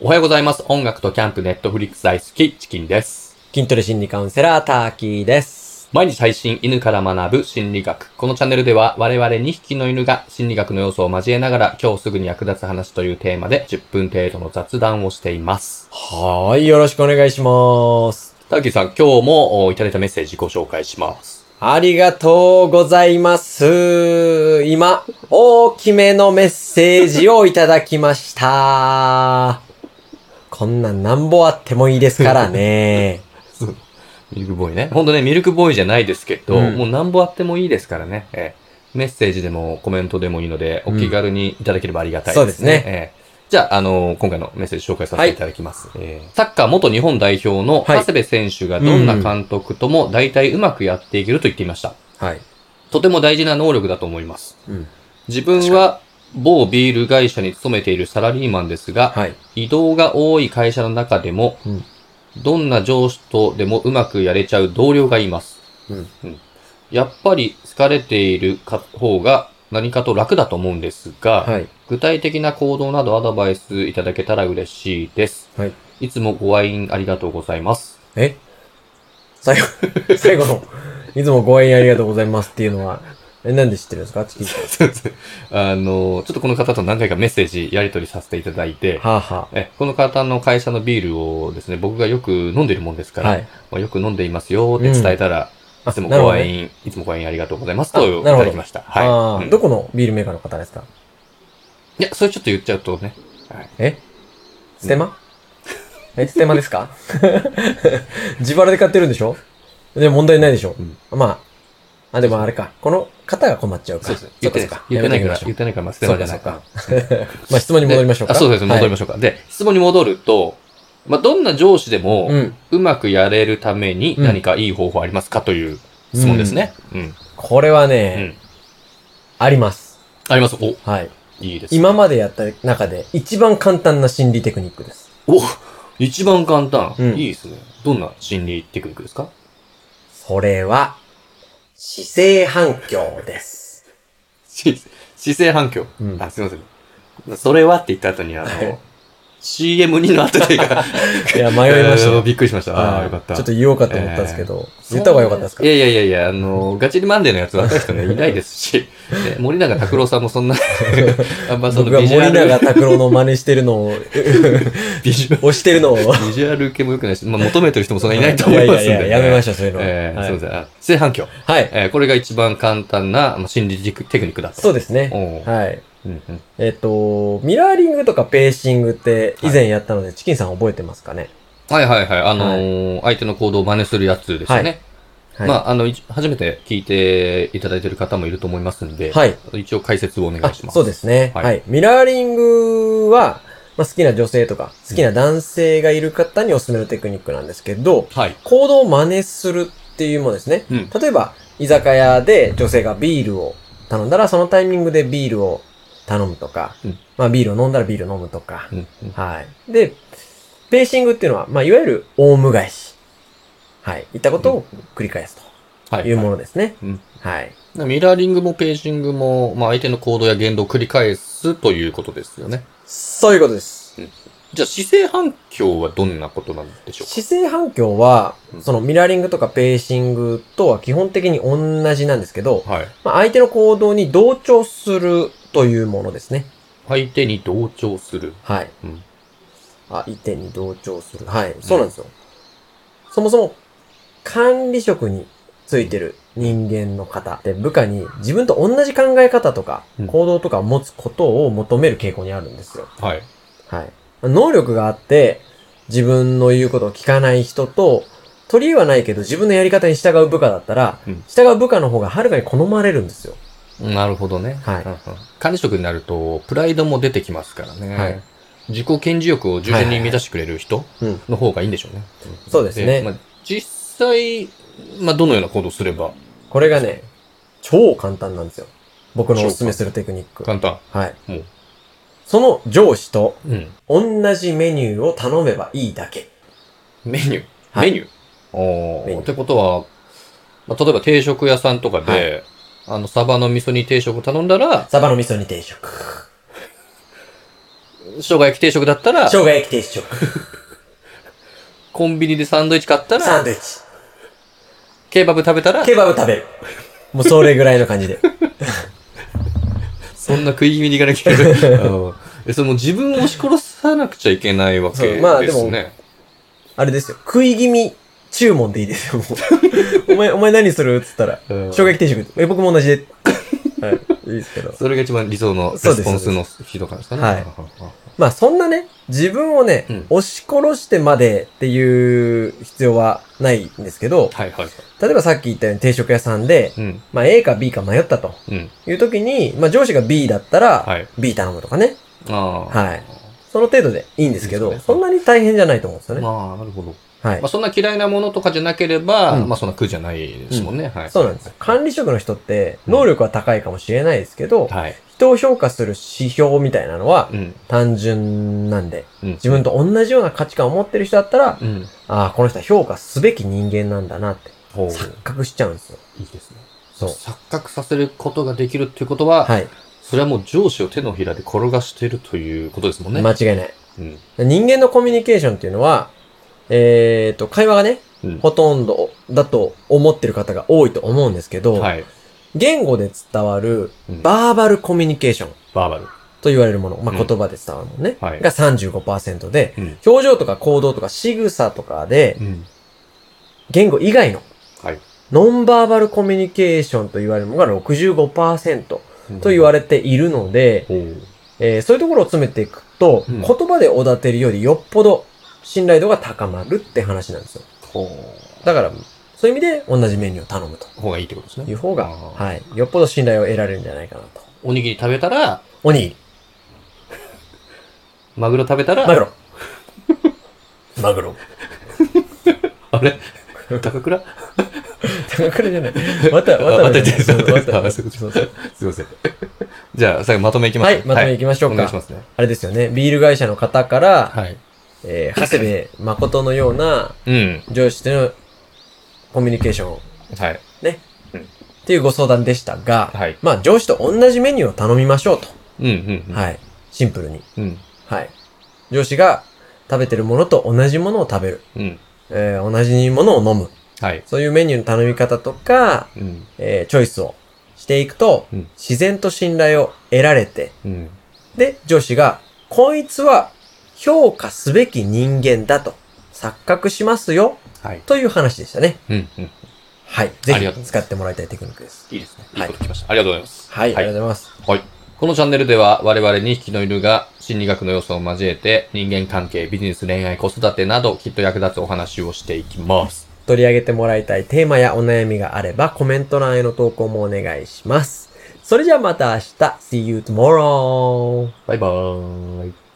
おはようございます。音楽とキャンプ、ネットフリックス大好き、チキンです。筋トレ心理カウンセラー、ターキーです。毎日配信、犬から学ぶ心理学。このチャンネルでは、我々2匹の犬が心理学の要素を交えながら、今日すぐに役立つ話というテーマで、10分程度の雑談をしています。はーい、よろしくお願いします。ターキーさん、今日もおいただいたメッセージご紹介します。ありがとうございます。今、大きめのメッセージをいただきました。こんなんなんぼあってもいいですからね。ミルクボーイね。ほんとね、ミルクボーイじゃないですけど、うんもうなんぼあってもいいですからね。ええメッセージでもコメントでもいいので、お気軽にいただければありがたいですね。そうですねええじゃあ、あの今回のメッセージ紹介させていただきます。ええサッカー元日本代表のはい長谷部選手がどんな監督とも大体うまくやっていけると言っていました。はい。とても大事な能力だと思います。うん。自分は某ビール会社に勤めているサラリーマンですが、はい。移動が多い会社の中でも、うんどんな上司とでもうまくやれちゃう同僚がいます。うん。やっぱり疲れているか方が何かと楽だと思うんですが、はい。具体的な行動などアドバイスいただけたら嬉しいです。はい。いつもご愛飲ありがとうございます。え？最後、最後の、いつもご縁ありがとうございますっていうのは、え、なんで知ってるんですか？チキンさん。あの、ちょっとこの方と何回かメッセージやり取りさせていただいて、はあ、はえこの方の会社のビールをですね、僕がよく飲んでるもんですかあ、ら、はい。まあ、よく飲んでいますよって伝えたら、あいつもご愛飲、いつもご愛飲ありがとうございますといただきました。はい。ああ、うん。どこのビールメーカーの方ですか？いや、それちょっと言っちゃうとね。はい。え？ステマ、え、ステマですか？自腹で買ってるんでしょ？でも問題ないでしょ、まあ、あ、でもあれか。この方が困っちゃうか。そうです。言ってないか言ってないから、言ってないから、まあ、ステマじゃないか。まあ質問に戻りましょうか。あそうです。戻りまししょうか。で、質問に戻ると、まあ、どんな上司でも、うまくやれるためにうん何かいい方法ありますかという質問ですね。うん。これはうね、ん。あります。あります？お、はい。いいです。今までやった中で一番簡単な心理テクニックです。お、一番簡単。うんいいですね。どんな心理テクニックですか？それは、姿勢反響です。し姿勢反響。うんあ、すいません。それはって言った後に、あはいの、CM2 の後でが、いや、迷いましたえーね。びっくりしました。ああよかった。ちょっと言おうかと思ったんですけど、えー言った方が良かったですか？いやいやいやいや、あの、ガチリマンデーのやつ若い人ね、いないですし、ね森永拓郎さんもそんな、あんまそのビジュアル、森永拓郎の真似してるのを、ビジュアル、押してるのを。ビジュアル系も良くないし、まあ、求めてる人もそんないないと思いますんで、ね。いやいややめましょうそういうのはえーはいそうですね。あ正反響。はい。えーこれが一番簡単な、まあ、心理テクテクニックだと。そうですね。はい。うんうんえっ、と、ミラーリングとかペーシングって以前やったので、チキンさん覚えてますかね？はいはいはい。あのー相手の行動を真似するやつですよね。はい。まあ、あの、一初めて聞いていただいている方もいると思いますんで、はい。一応解説をお願いあします。そうですね。ははいい。ミラーリングは、まあ、好きな女性とか、好きな男性がいる方におすすめのテクニックなんですけど、はい。行動を真似するっていうものですね。うん。例えば、居酒屋で女性がビールを頼んだら、そのタイミングでビールを頼むとか、うんまあビールを飲んだらビールを飲むとか、うんうんはい。で、ペーシングっていうのは、まあいわゆるオウム返し。はい。いったことを繰り返すはというものですね。うんはい。ミラーリングもページングも、まあ、相手の行動や言動を繰り返すということですよね。そういうことです。じゃあ、姿勢反響はどんなことなんでしょうか？姿勢反響はうん、そのミラーリングとかペーシングとは基本的に同じなんですけど、はい。まあ、相手の行動に同調するというものですね。相手に同調する。はい。うん。相手に同調する。はい。そうなんですよ。そもそも、管理職についてる人間の方って部下に自分と同じ考え方とかうん行動とかを持つことを求める傾向にあるんですよ。はい。はい。能力があって自分の言うことを聞かない人と取り柄はないけど自分のやり方に従う部下だったら、うん従う部下の方がはるかに好まれるんですよ。なるほどね。はいうんうん管理職になると、プライドも出てきますからね。はい自己顕示欲を従前に満たしてくれる人うん。の方がいいんでしょうね。そうですねまあ、実際、まあ、どのような行動をすればこれがね、超簡単なんですよ。僕のおすすめするテクニック。簡単。はい。もう。その上司とうん。同じメニューを頼めばいいだけ。メニュー？はいメニュー？おー。メニューってことは、まあ、例えば定食屋さんとかで、あの、サバの味噌煮定食を頼んだら、サバの味噌煮定食。生姜焼き定食だったら生、姜焼き定食。コンビニでサンドイッチ買ったら、サンドイッチ。ケバブ食べたら、ケバブ食べる。もうそれぐらいの感じで。そんな食い気味にいかなきゃいけない。うその自分を押し殺さなくちゃいけないわけですね。まあでもあれですよ。食い気味注文でいいですよ、もう。お前、お前何する？っつったら、うん生姜焼き定食。え、僕も同じで。はい。いいですけど。それが一番理想のレスポンスの人からですかね。はいまあそんなね、自分をね、うん押し殺してまでっていう必要はないんですけど、はいはい。例えばさっき言ったように定食屋さんで、うん。まあ A か B か迷ったとうん。いう時に、まあ上司が B だったら、はい B 頼むとかね。ああ。はい。その程度でいいんですけど、ねそんなに大変じゃないと思うんですよね。まあ、なるほど。はいまあ、。そんな嫌いなものとかじゃなければ、うんまあ、そんな苦じゃないですもんね。はい。そうなんですよ。管理職の人って、能力は高いかもしれないですけど、はい。人を評価する指標みたいなのはうん。単純なんで、うん。自分と同じような価値観を持ってる人だったら、うん。ああ、この人は評価すべき人間なんだなってほう。錯覚しちゃうんですよ。いいですね。そう。錯覚させることができるっていうことは、はい。それはもう上司を手のひらで転がしているということですもんね。間違いない。うん。人間のコミュニケーションっていうのは、えーと、会話がね、うん。ほとんどだと思ってる方が多いと思うんですけど、はい。言語で伝わるうんバーバルコミュニケーションバーバル。と言われるもの、まあ、うん言葉で伝わるものね、はいが35%で、うん。表情とか行動とか仕草とかで、うん。言語以外のはい。ノンバーバルコミュニケーションと言われるものが65%と言われれているので、ほう。えーそういうところを詰めていくと、うん言葉でおだてるよりよっぽど信頼度が高まるって話なんですよ。ほだから、そういう意味で同じメニューを頼むとう。方がいいってことですね。いう方が、はい、よっぽど信頼を得られるんじゃないかなと。おにぎり食べたら、おにぎり、マグロ食べたら、マグロ。マグロ。あれ？高倉？高倉じゃない。また、あまた、またすいません。じゃあ、最後まとめいきますはい、まとめいきましょうか。お願いしますね。あれですよね、ビール会社の方から、はい。えー、長谷部誠のようなうん。上司とのコミュニケーションはい。っていうご相談でしたが、はい。まあ上司と同じメニューを頼みましょうと。うん、うん。うん。はい。シンプルに。うん。はい。上司が食べてるものと同じものを食べる。うん。えー同じものを飲む。はい。そういうメニューの頼み方とか、うん。えーチョイスをしていくと、うん自然と信頼を得られて、うん。で、上司が、こいつは評価すべき人間だと錯覚しますよ、はい。という話でしたね。うん。うん。はい。ぜひ使ってもらいたいテクニックです。いいですね。いいはいこと聞きました。ありがとうございます。はい。ありがとうございます。はい。このチャンネルでは我々2匹の犬が心理学の要素を交えて人間関係、ビジネス、恋愛、子育てなどきっと役立つお話をしていきます。取り上げてもらいたいテーマやお悩みがあればコメント欄への投稿もお願いします。それじゃあまた明日。See you tomorrow! バイバーイ。